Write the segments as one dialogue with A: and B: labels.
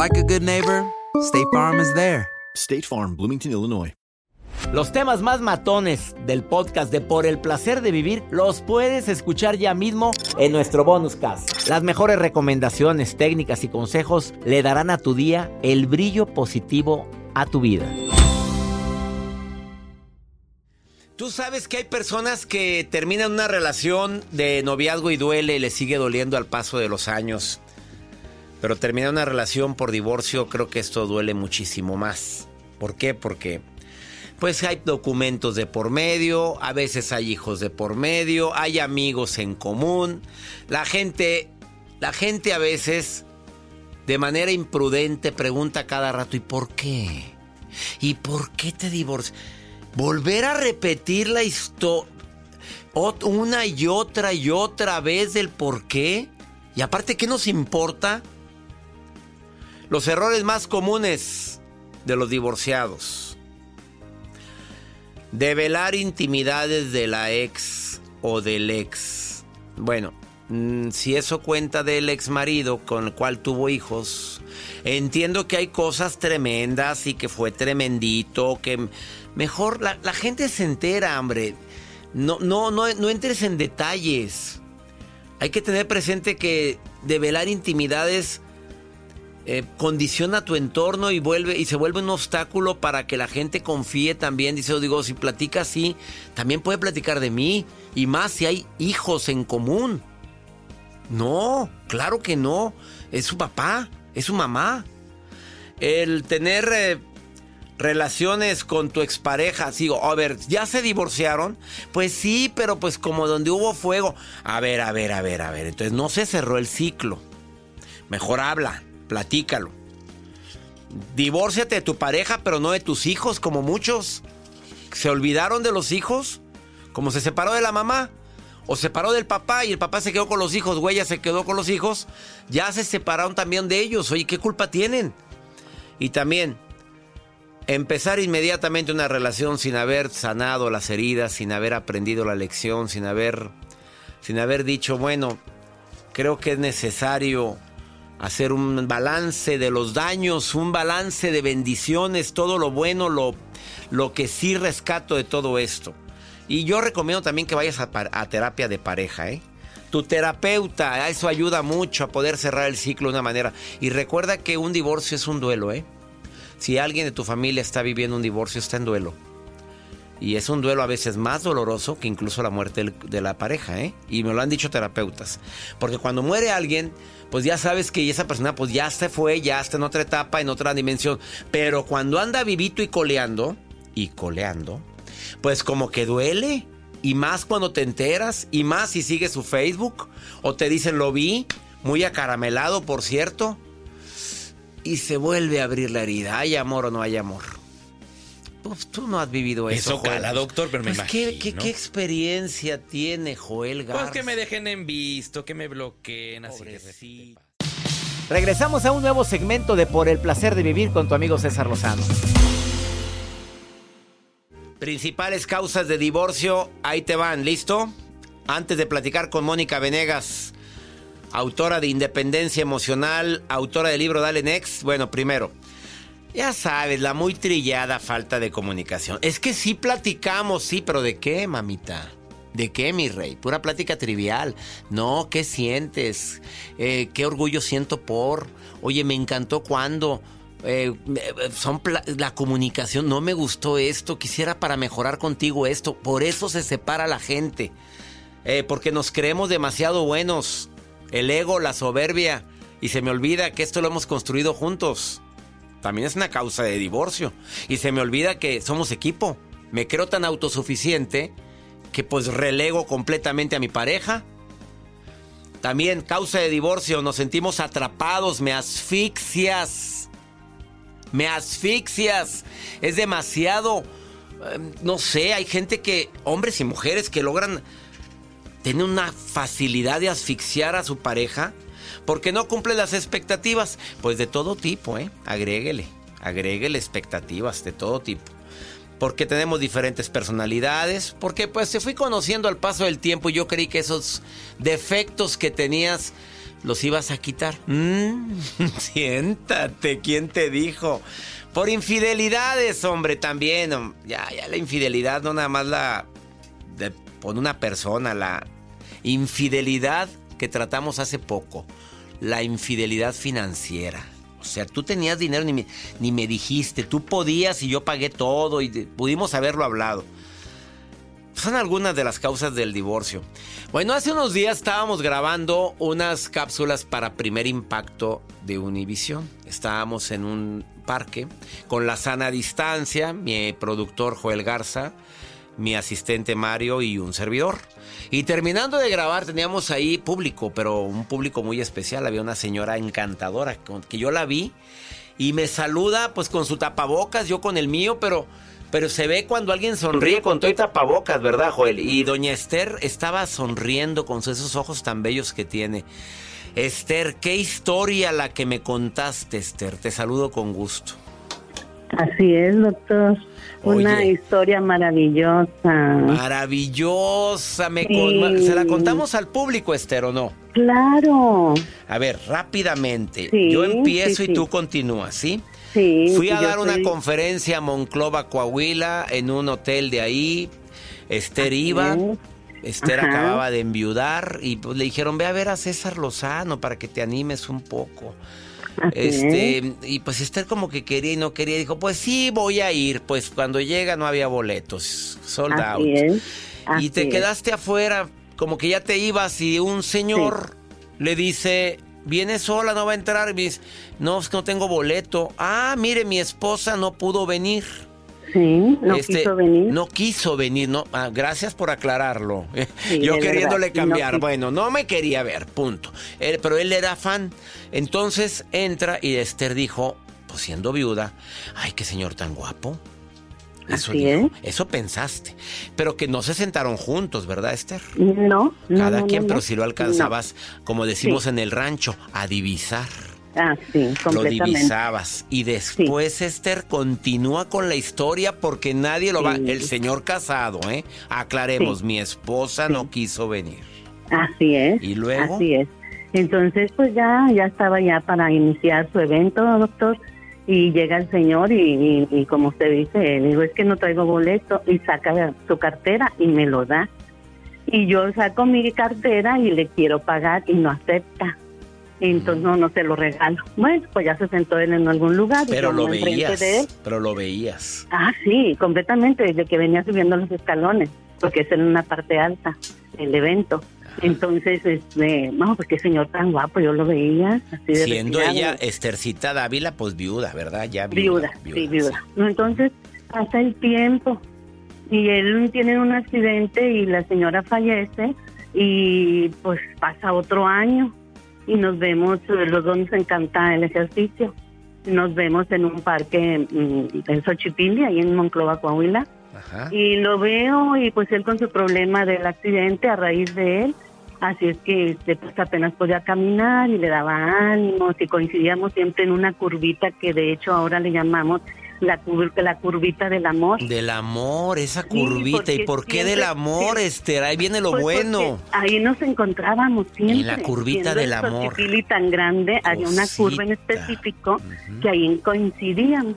A: like a good neighbor, State Farm is there.
B: State Farm, Bloomington, Illinois.
C: Los temas más matones del podcast de Por el placer de vivir los puedes escuchar ya mismo en nuestro bonus cast. Las mejores recomendaciones, técnicas y consejos le darán a tu día el brillo positivo a tu vida. Tú sabes que hay personas que terminan una relación de noviazgo y duele y le sigue doliendo al paso de los años. Pero terminar una relación por divorcio creo que esto duele muchísimo más. ¿Por qué? Porque pues hay documentos de por medio, a veces hay hijos de por medio, hay amigos en común. La gente la gente a veces de manera imprudente pregunta cada rato ¿y por qué? ¿Y por qué te divorcias? Volver a repetir la historia una y otra y otra vez del por qué. Y aparte, ¿qué nos importa? Los errores más comunes de los divorciados. Develar intimidades de la ex o del ex. Bueno, mm, si eso cuenta del ex marido con el cual tuvo hijos, entiendo que hay cosas tremendas y que fue tremendito, que mejor la, gente se entera, hombre. No, no, no, no entres en detalles. Hay que tener presente que develar intimidades eh, condiciona tu entorno y vuelve y se vuelve un obstáculo para que la gente confíe también. Dice, digo, si platica así, también puede platicar de mí y más si hay hijos en común. No, claro que no. Es su papá, es su mamá. El tener eh, relaciones con tu expareja, digo, a ver, ¿ya se divorciaron? Pues sí, pero pues como donde hubo fuego. A ver, a ver, a ver, a ver. Entonces no se cerró el ciclo. Mejor habla platícalo. Divórciate de tu pareja, pero no de tus hijos, como muchos. ¿Se olvidaron de los hijos? Como se separó de la mamá. O se separó del papá y el papá se quedó con los hijos, güey, ya se quedó con los hijos. Ya se separaron también de ellos. Oye, ¿qué culpa tienen? Y también, empezar inmediatamente una relación sin haber sanado las heridas, sin haber aprendido la lección, sin haber, sin haber dicho, bueno, creo que es necesario hacer un balance de los daños, un balance de bendiciones, todo lo bueno, lo, lo que sí rescato de todo esto. Y yo recomiendo también que vayas a, terapia de pareja, ¿eh? Tu terapeuta, eso ayuda mucho a poder cerrar el ciclo de una manera. Y recuerda que un divorcio es un duelo, ¿eh? Si alguien de tu familia está viviendo un divorcio, está en duelo. Y es un duelo a veces más doloroso que incluso la muerte de la pareja, ¿eh? Y me lo han dicho terapeutas. Porque cuando muere alguien, pues ya sabes que esa persona pues ya se fue, ya está en otra etapa, en otra dimensión. Pero cuando anda vivito y coleando, y coleando, pues como que duele. Y más cuando te enteras, y más si sigues su Facebook, o te dicen lo vi, muy acaramelado, por cierto. Y se vuelve a abrir la herida. ¿Hay amor o no hay amor? Pues tú no has vivido eso.
D: Eso cala, doctor, pero me
C: pues, imagino. ¿qué, ¿qué, experiencia tiene Joel Garza?
D: Pues que me dejen en visto, que me bloqueen, así
C: Regresamos a un nuevo segmento de Por el placer de vivir con tu amigo César Lozano. Principales causas de divorcio, ahí te van, ¿listo? Antes de platicar con Mónica Venegas, autora de Independencia Emocional, autora del libro Dale Next. Bueno, primero, ya sabes, la muy trillada falta de comunicación. Es que sí platicamos, sí, pero ¿de qué, mamita? ¿De qué, mi rey? Pura plática trivial. No, ¿qué sientes? Eh, ¿Qué orgullo siento por? Oye, me encantó cuando... eh, son la comunicación, no me gustó esto, quisiera para mejorar contigo esto. Por eso se separa la gente. Eh, porque nos creemos demasiado buenos. El ego, la soberbia. Y se me olvida que esto lo hemos construido juntos. También es una causa de divorcio. Y se me olvida que somos equipo. Me creo tan autosuficiente que pues relego completamente a mi pareja. También causa de divorcio, nos sentimos atrapados, me asfixias. Me asfixias. Es demasiado... Em, no sé, hay gente que, hombres y mujeres que logran tener una facilidad de asfixiar a su pareja porque no cumple las expectativas. Pues de todo tipo, ¿eh? Agréguele, agréguele expectativas de todo tipo porque tenemos diferentes personalidades, porque pues te fui conociendo al paso del tiempo y yo creí que esos defectos que tenías los ibas a quitar. Mm, siéntate, ¿quién te dijo? Por infidelidades, hombre, también. Ya, ya la infidelidad no nada más la de, por una persona, la infidelidad que tratamos hace poco, la infidelidad financiera. O sea, tú tenías dinero ni me, ni me dijiste, tú podías y yo pagué todo y pudimos haberlo hablado. Son algunas de las causas del divorcio. Bueno, hace unos días estábamos grabando unas cápsulas para primer impacto de Univision. Estábamos en un parque con la sana distancia, mi productor Joel Garza, mi asistente Mario y un servidor. Y terminando de grabar teníamos ahí público, pero un público muy especial. Había una señora encantadora que yo la vi y me saluda pues con su tapabocas, yo con el mío, pero... Pero se ve cuando alguien sonríe con todo y tapabocas, ¿verdad, Joel? Y doña Esther estaba sonriendo con esos ojos tan bellos que tiene. Esther, qué historia la que me contaste, Esther. Te saludo con gusto.
E: Así es, doctor. Una historia maravillosa.
C: Maravillosa. Me ¿Se la contamos al público, Esther, o no?
E: Claro.
C: A ver, rápidamente. Yo empiezo y tú continúas, ¿sí?
E: Sí.
C: Fui a dar una conferencia a Monclova, Coahuila, en un hotel de ahí. Esther iba. Esther acababa de enviudar y pues, le dijeron, ve a ver a César Lozano para que te animes un poco este, y pues Esther como que quería y no quería, dijo, pues sí, voy a ir. Pues cuando llega no había boletos, sold out. y te quedaste afuera, como que ya te ibas y un señor le dice, viene sola, no va a entrar. Y dice, no, es que no tengo boleto. Ah, mire, mi esposa no pudo venir.
E: Sí, no este, quiso venir.
C: No quiso venir, no. Ah, gracias por aclararlo. Yo queriéndole cambiar. bueno, no me quería ver, punto. pero él era fan. Entonces entra y Esther dijo, pues siendo viuda, ay, qué señor tan guapo. Eso, eso pensaste. Pero que no se sentaron juntos, ¿verdad, Esther?
E: No.
C: Cada quien, pero si lo alcanzabas, como decimos en el rancho, a divisar.
E: Ah, sí,
C: Lo divisabas. Y después Esther continúa con la historia porque nadie lo va. El señor casado, ¿eh? Aclaremos, mi esposa no quiso venir.
E: Así es.
C: ¿Y luego?
E: Así es. Entonces, pues ya, ya estaba ya para iniciar su evento, doctor. Y llega el señor y, y, como usted dice, le digo, es que no traigo boleto. Y saca su cartera y me lo da. Y yo saco mi cartera y le quiero pagar y no acepta. Entonces no, no se lo regalo. Bueno, pues ya se sentó él en algún lugar.
C: Pero lo veías. Pero lo veías.
E: Ah, sí, completamente, desde que venía subiendo los escalones, porque es en una parte alta el evento. Entonces, este, no, pues qué señor tan guapo, yo lo veía. Así de
C: Siendo ella Estercita Dávila, pues viuda, ¿verdad? Ya
E: viuda. Viuda, sí, viuda. Entonces, pasa el tiempo y él tiene un accidente y la señora fallece y pues pasa otro año y nos vemos, eh, los dos nos encanta el ejercicio. Nos vemos en un parque mm, en Xochipilli, ahí en Monclova, Coahuila. Y lo veo y pues él con su problema del accidente a raíz de él, así es que este, pues apenas podía caminar y le daba ánimos y coincidíamos siempre en una curvita que de hecho ahora le llamamos la, la curvita del amor.
C: Del amor, esa curvita. ¿Y por qué del amor, Esther? Ahí viene lo pues bueno.
E: Ahí nos encontrábamos siempre.
C: En la curvita del amor.
E: tan grande, había una curva en específico que ahí coincidíamos.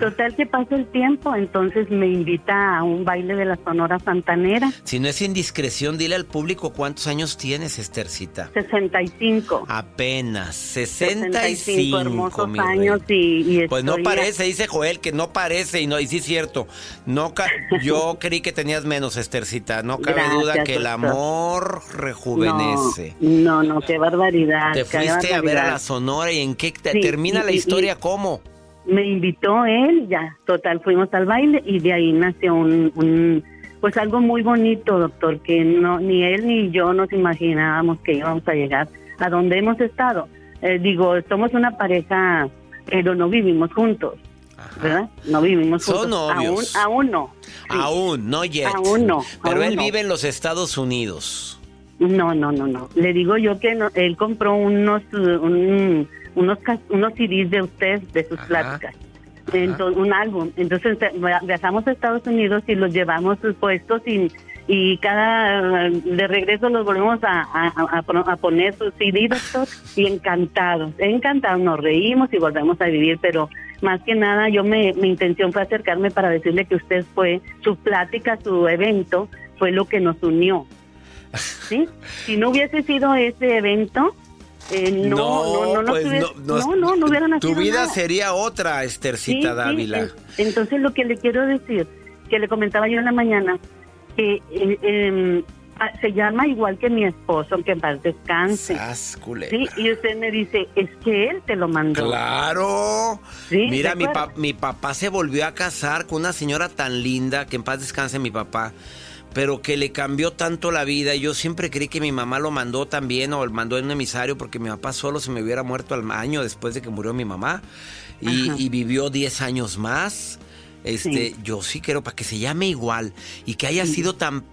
E: Total que pasa el tiempo, entonces me invita a un baile de la Sonora Santanera.
C: Si no es indiscreción, dile al público cuántos años tienes, Estercita.
E: 65.
C: Apenas, 65,
E: hermosos
C: mi
E: años y, y
C: Pues no parece, dice Joel, que no parece y no, y sí es cierto. No ca- yo creí que tenías menos, Estercita. No cabe
E: Gracias,
C: duda que el amor rejuvenece.
E: No, no, no, qué barbaridad.
C: Te
E: qué
C: fuiste a ver a la Sonora y en qué
E: Sí,
C: termina
E: y-
C: la
E: y-
C: historia, ¿cómo?
E: Me invitó él, ya, total, fuimos al baile y de ahí nació un, un- pues algo muy bonito, doctor, que no ni él ni yo nos imaginábamos que íbamos a llegar a donde hemos estado. Eh, digo, somos una pareja, pero no vivimos juntos, ¿verdad? No vivimos
C: Son
E: juntos.
C: novios.
E: Aún, aún no. Sí.
C: Aún, no yet.
E: Aún no,
C: Pero
E: aún
C: él
E: no.
C: vive en los Estados Unidos.
E: No, no, no, no. Le digo yo que no- él compró unos un- unos unos CDs de usted, de sus
C: Ajá.
E: pláticas. Entonces, un álbum. Entonces eh, viajamos a Estados Unidos y los llevamos puestos y, y cada de regreso los volvemos a, a, a- a poner sus CD, doctor, y encantados, encantados, nos reímos y volvemos a vivir, pero más que nada yo me, mi intención fue acercarme para decirle que usted fue, su plática, su evento, fue lo que nos unió. ¿Sí? Si no hubiese sido ese evento, eh, no, no, no, no,
C: pues
E: tuviera- no, no, no hubiera nacido
C: Tu vida
E: nada.
C: sería otra, Estercita
E: Sí,
C: Dávila.
E: en- entonces lo que le quiero decir, que le comentaba yo en la mañana, que eh, em, ah, se llama igual que mi esposo, que en paz descanse. Sí, y usted me dice, es que él te lo mandó.
C: Claro.
E: Sí,
C: Mira,
E: ¿de
C: mi, pa- mi papá se volvió a casar con una señora tan linda, que en paz descanse mi papá, pero que le cambió tanto la vida. Yo siempre creí que mi mamá lo mandó también o lo mandó en un emisario porque mi papá solo se me hubiera muerto al año después de que murió mi mamá y, vivió 10 años más. Este,
E: Sí.
C: yo sí creo para que se llame igual y que haya sido tan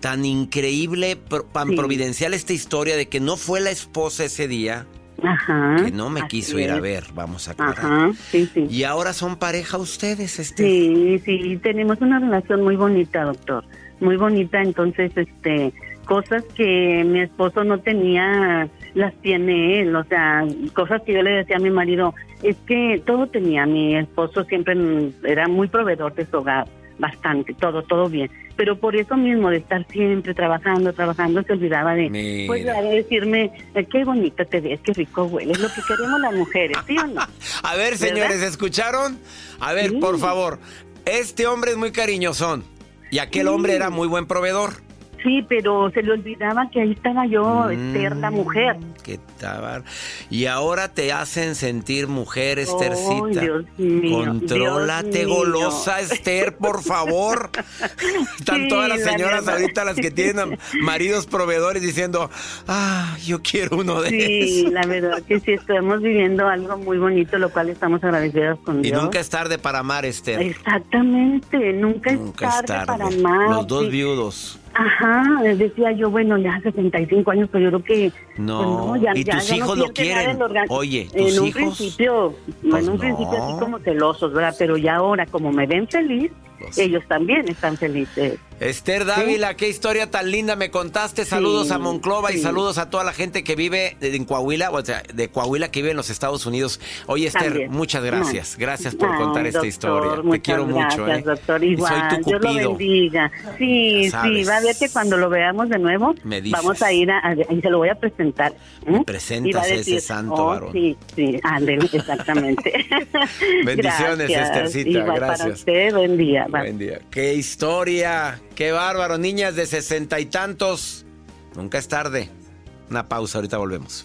C: tan increíble, tan
E: Sí.
C: providencial esta historia de que no fue la esposa ese día,
E: Ajá.
C: que no me quiso ir a ver, vamos a aclarar.
E: Ajá, sí, sí.
C: Y ahora son pareja ustedes, este.
E: Sí, sí, tenemos una relación muy bonita, doctor. Muy bonita, entonces, este, cosas que mi esposo no tenía, las tiene él. O sea, cosas que yo le decía a mi marido, es que todo tenía. Mi esposo siempre era muy proveedor de su hogar, bastante, todo, todo bien. Pero por eso mismo, de estar siempre trabajando, trabajando, se olvidaba de,
C: Mira.
E: pues, de decirme, eh, qué bonita te ves, qué rico hueles, lo que queremos las mujeres, ¿sí o no?
C: A ver, señores, ¿escucharon? A ver,
E: Sí.
C: por favor. Este hombre es muy cariñosón. Y aquel hombre era muy buen proveedor.
E: Sí, pero se le olvidaba que ahí estaba yo, Esther, la mujer.
C: Mm, Qué tabar. Y ahora te hacen sentir mujer, Estercita.
E: Dios mío,
C: Contrólate,
E: Dios mío.
C: golosa, Esther, por favor. Están
E: Sí,
C: todas las
E: la
C: señoras ahorita, las que tienen maridos proveedores, diciendo, ah, yo quiero uno de
E: Sí,
C: esos.
E: la verdad que sí, estamos viviendo algo muy bonito, lo cual estamos agradecidos con
C: Y
E: Dios.
C: nunca es tarde para amar, Esther.
E: Exactamente, nunca,
C: Nunca
E: es
C: es
E: tarde,
C: tarde.
E: para más.
C: Los dos
E: sí.
C: viudos.
E: Ajá, decía yo, bueno, ya 65 años, pero yo creo que...
C: No,
E: pues ya-
C: ¿y
E: ya-
C: tus
E: ya no
C: hijos lo quieren? Oye, ¿tus
E: en un
C: hijos?
E: principio,
C: Pues
E: en un
C: no.
E: principio así como celosos, ¿verdad? Pero ya ahora, como me ven feliz,
C: Pues-
E: ellos también están felices.
C: Esther Dávila, qué historia tan linda me contaste. Saludos
E: Sí,
C: a Monclova y saludos a toda la gente que vive en Coahuila, o sea, de Coahuila que vive en los Estados Unidos. Oye, Esther,
E: También.
C: muchas gracias. Gracias por contar esta historia. Te quiero mucho,
E: gracias,
C: ¿eh?
E: doctor. Igual,
C: Soy tu
E: Dios lo
C: cupido.
E: bendiga. Sí, sí, va a ver que cuando lo veamos de nuevo,
C: Me
E: vamos a ir a, a- y se lo voy a presentar. ¿eh?
C: Me presentas
E: Y va
C: a ese santo
E: oh,
C: varón.
E: Sí, sí, ándele, exactamente.
C: Bendiciones,
E: Gracias.
C: Esthercita,
E: Igual para
C: gracias.
E: usted, buen día.
C: Buen día. Qué historia. Qué bárbaro. Niñas de sesenta y tantos. Nunca es tarde. Una pausa, ahorita volvemos.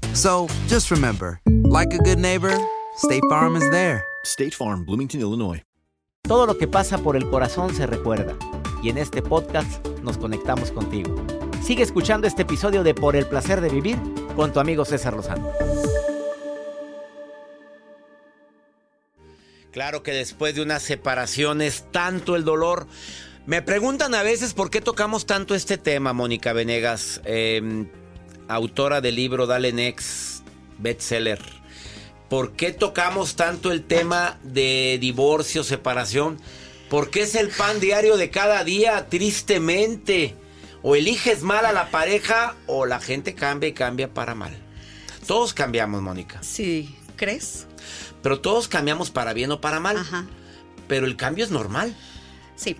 A: So just remember, like a good neighbor, State Farm is there.
B: State Farm, Bloomington, Illinois.
F: Todo lo que pasa por el corazón se recuerda. Y en este podcast nos conectamos contigo. Sigue escuchando este episodio de Por el placer de vivir con tu amigo César Lozano.
C: Claro que después de una separación es tanto el dolor. Me preguntan a veces por qué tocamos tanto este tema, Mónica Venegas, eh, autora del libro Dale Next, bestseller. ¿Por qué tocamos tanto el tema de divorcio, separación? Porque es el pan diario de cada día, tristemente. O eliges mal a la pareja o la gente cambia y cambia para mal. Todos cambiamos, Mónica.
G: Sí, ¿crees?
C: Pero todos cambiamos para bien o para mal.
G: Ajá.
C: Pero el cambio es normal.
G: Sí,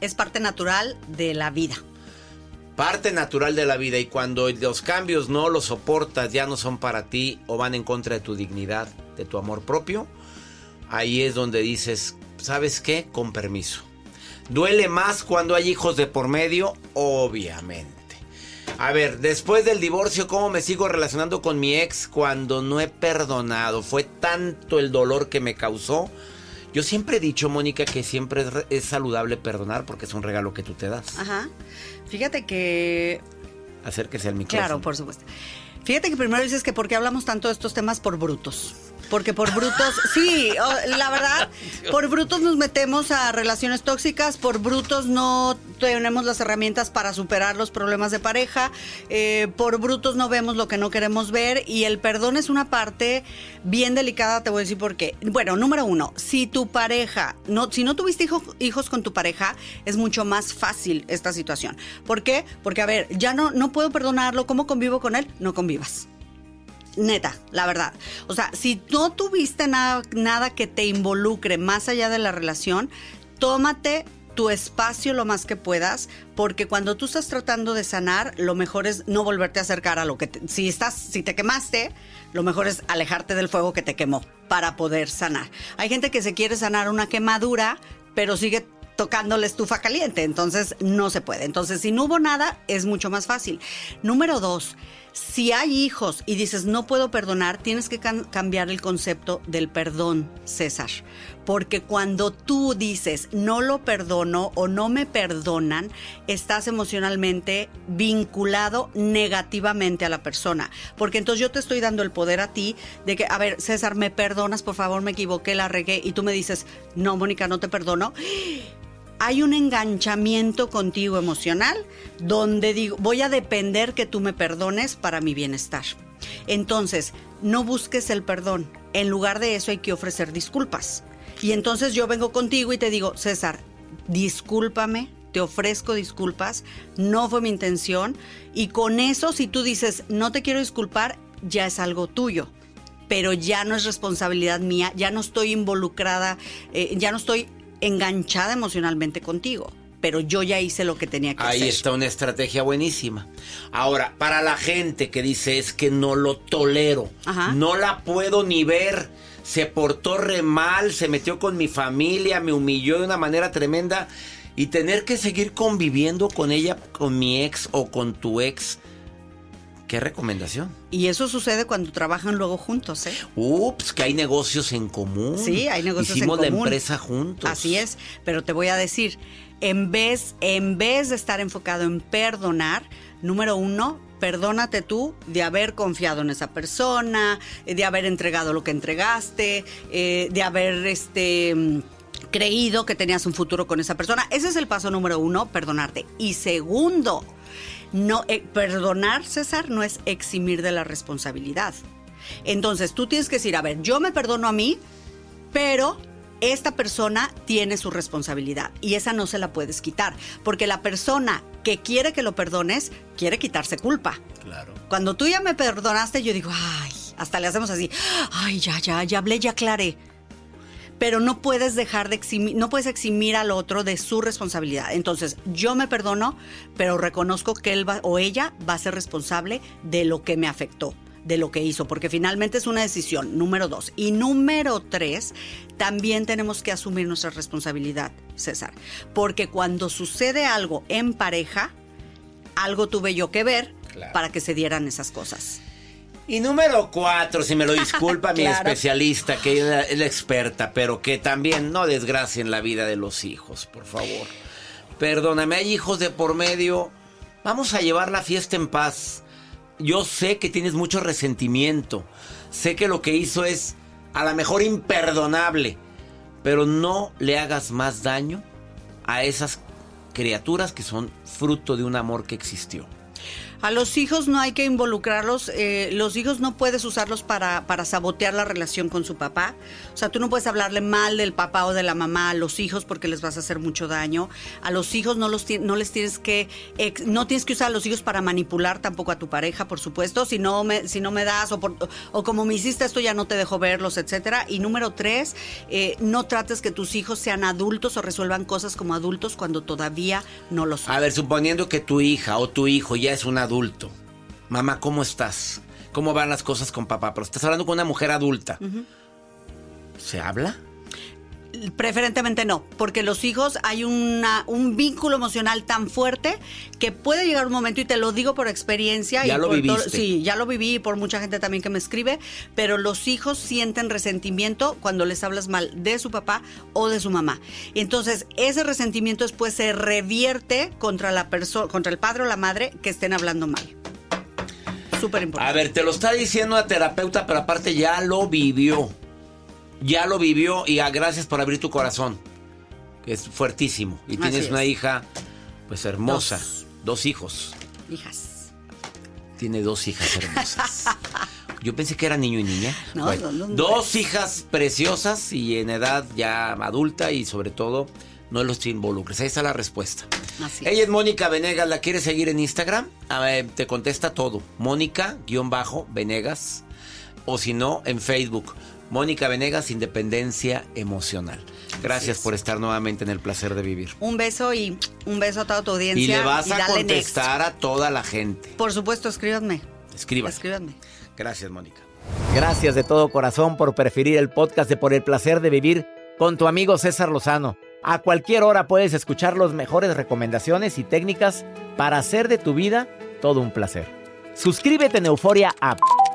G: es parte natural de la vida.
C: Parte natural de la vida. Y cuando los cambios no los soportas, ya no son para ti o van en contra de tu dignidad, de tu amor propio, ahí es donde dices, ¿sabes qué? Con permiso. Duele más cuando hay hijos de por medio, obviamente. A ver, después del divorcio, ¿cómo me sigo relacionando con mi ex cuando no he perdonado? Fue tanto el dolor que me causó. Yo siempre he dicho, Mónica, que siempre es, saludable perdonar porque es un regalo que tú te das.
G: Ajá. Fíjate que
C: Acérquese al micrófono.
G: Claro, por supuesto. Fíjate que primero dices que por qué hablamos tanto de estos temas por brutos. Porque por brutos, sí, la verdad, por brutos nos metemos a relaciones tóxicas, por brutos no tenemos las herramientas para superar los problemas de pareja, eh, por brutos no vemos lo que no queremos ver y el perdón es una parte bien delicada, te voy a decir por qué. Bueno, número uno, si tu pareja, no, si no tuviste hijo- hijos con tu pareja, es mucho más fácil esta situación. ¿Por qué? Porque, a ver, ya no, no puedo perdonarlo, ¿cómo convivo con él? No convivas. Neta, la verdad. O sea, si no tuviste nada, nada que te involucre más allá de la relación, tómate tu espacio lo más que puedas, porque cuando tú estás tratando de sanar, lo mejor es no volverte a acercar a lo que te- si estás, si te quemaste, lo mejor es alejarte del fuego que te quemó para poder sanar. Hay gente que se quiere sanar una quemadura, pero sigue tocando la estufa caliente, entonces no se puede. Entonces, si no hubo nada, es mucho más fácil. Número dos, si hay hijos y dices no puedo perdonar, tienes que cambiar el concepto del perdón, César. Porque cuando tú dices no lo perdono o no me perdonan, estás emocionalmente vinculado negativamente a la persona. Porque entonces yo te estoy dando el poder a ti de que, a ver, César, ¿me perdonas? Por favor, me equivoqué, la regué. Y tú me dices, no, Mónica, no te perdono hay un enganchamiento contigo emocional donde digo, voy a depender que tú me perdones para mi bienestar. Entonces, no busques el perdón. En lugar de eso hay que ofrecer disculpas. Y entonces yo vengo contigo y te digo, César, discúlpame, te ofrezco disculpas, no fue mi intención. Y con eso, si tú dices, no te quiero disculpar, ya es algo tuyo pero ya no es responsabilidad mía, ya no estoy involucrada, eh, ya no estoy enganchada emocionalmente contigo, pero yo ya hice lo que tenía que
C: Ahí
G: hacer.
C: está una estrategia buenísima. Ahora, para la gente que dice es que no lo tolero,
G: Ajá.
C: no la puedo ni ver, se portó re mal, se metió con mi familia, me humilló de una manera tremenda y tener que seguir conviviendo con ella, con mi ex o con tu ex. ¿Qué recomendación?
G: Y eso sucede cuando trabajan luego juntos, ¿eh?
C: Ups, que hay negocios en común.
G: Sí, hay negocios
C: Hicimos
G: en
C: la
G: común.
C: empresa juntos.
G: Así es, pero te voy a decir, en vez, en vez de estar enfocado en perdonar, número uno, perdónate tú de haber confiado en esa persona, de haber entregado lo que entregaste, eh, de haber este creído que tenías un futuro con esa persona. Ese es el paso número uno, perdonarte. Y segundo, no eh, perdonar, César, no es eximir de la responsabilidad. Entonces, tú tienes que decir, a ver, yo me perdono a mí, pero esta persona tiene su responsabilidad y esa no se la puedes quitar, porque la persona que quiere que lo perdones quiere quitarse culpa.
C: Claro.
G: Cuando tú ya me perdonaste, yo digo, ay, hasta le hacemos así, ay, ya, ya, ya hablé, ya aclaré. Pero no puedes dejar de eximir, no puedes eximir al otro de su responsabilidad. Entonces, yo me perdono, pero reconozco que él va, o ella va a ser responsable de lo que me afectó de lo que hizo, porque finalmente es una decisión, número dos. Y número tres, también tenemos que asumir nuestra responsabilidad, César, porque cuando sucede algo en pareja, algo tuve yo que ver para que se dieran esas cosas.
C: Y número cuatro, si me lo disculpa mi
G: Claro.
C: especialista, que es la, es la experta, pero que también no desgracien la vida de los hijos, por favor. Perdóname, hay hijos de por medio. Vamos a llevar la fiesta en paz. Yo sé que tienes mucho resentimiento. Sé que lo que hizo es a lo mejor imperdonable. Pero no le hagas más daño a esas criaturas que son fruto de un amor que existió.
G: A los hijos no hay que involucrarlos, eh, los hijos no puedes usarlos para, para sabotear la relación con su papá. O sea, tú no puedes hablarle mal del papá o de la mamá a los hijos porque les vas a hacer mucho daño. A los hijos no, los, no les tienes que, no tienes que usar a los hijos para manipular tampoco a tu pareja, por supuesto. Si no me, si no me das o, como me hiciste esto ya no te dejo verlos, etcétera. Y número tres, eh, no trates que tus hijos sean adultos o resuelvan cosas como adultos cuando todavía no lo son.
C: A ver, suponiendo que tu hija o tu hijo ya es un adulto. Mamá, ¿cómo estás? ¿Cómo van las cosas con papá? Pero estás hablando con una mujer adulta. ¿Se habla?
G: Preferentemente no, porque los hijos hay una, un vínculo emocional tan fuerte que puede llegar un momento, y te lo digo por experiencia.
C: Ya
G: y
C: lo
G: por todo- sí, ya lo viví y por mucha gente también que me escribe, pero los hijos sienten resentimiento cuando les hablas mal de su papá o de su mamá. Y entonces ese resentimiento después se revierte contra la persona, contra el padre o la madre que estén hablando mal. Súper importante.
C: A ver, te lo está diciendo una terapeuta, pero aparte ya lo vivió. Ya lo vivió y ah, gracias por abrir tu corazón. Que es fuertísimo. Y
G: Así
C: tienes
G: es.
C: una hija, pues hermosa.
G: Dos.
C: Dos hijos.
G: Hijas.
C: Tiene dos hijas hermosas. Yo pensé que era niño y niña.
G: No,
C: Bueno,
G: son dos
C: dos hijas preciosas y en edad ya adulta y sobre todo no los involucres. Ahí está la respuesta.
G: Así
C: Ella es Mónica Venegas, ¿la quieres seguir en Instagram? A ver, te contesta todo. Mónica-Venegas. O si no, en Facebook. Mónica Venegas, Independencia Emocional. Gracias por estar nuevamente en el placer de vivir.
G: Un beso y un beso a toda tu audiencia.
C: Y le vas a
G: next.
C: contestar a toda la gente.
G: Por supuesto, escríbanme.
C: Escriba.
G: Escríbanme.
C: Gracias, Mónica.
F: Gracias de todo corazón por preferir el podcast de Por el placer de vivir con tu amigo César Lozano. A cualquier hora puedes escuchar las mejores recomendaciones y técnicas para hacer de tu vida todo un placer. Suscríbete en Euforia App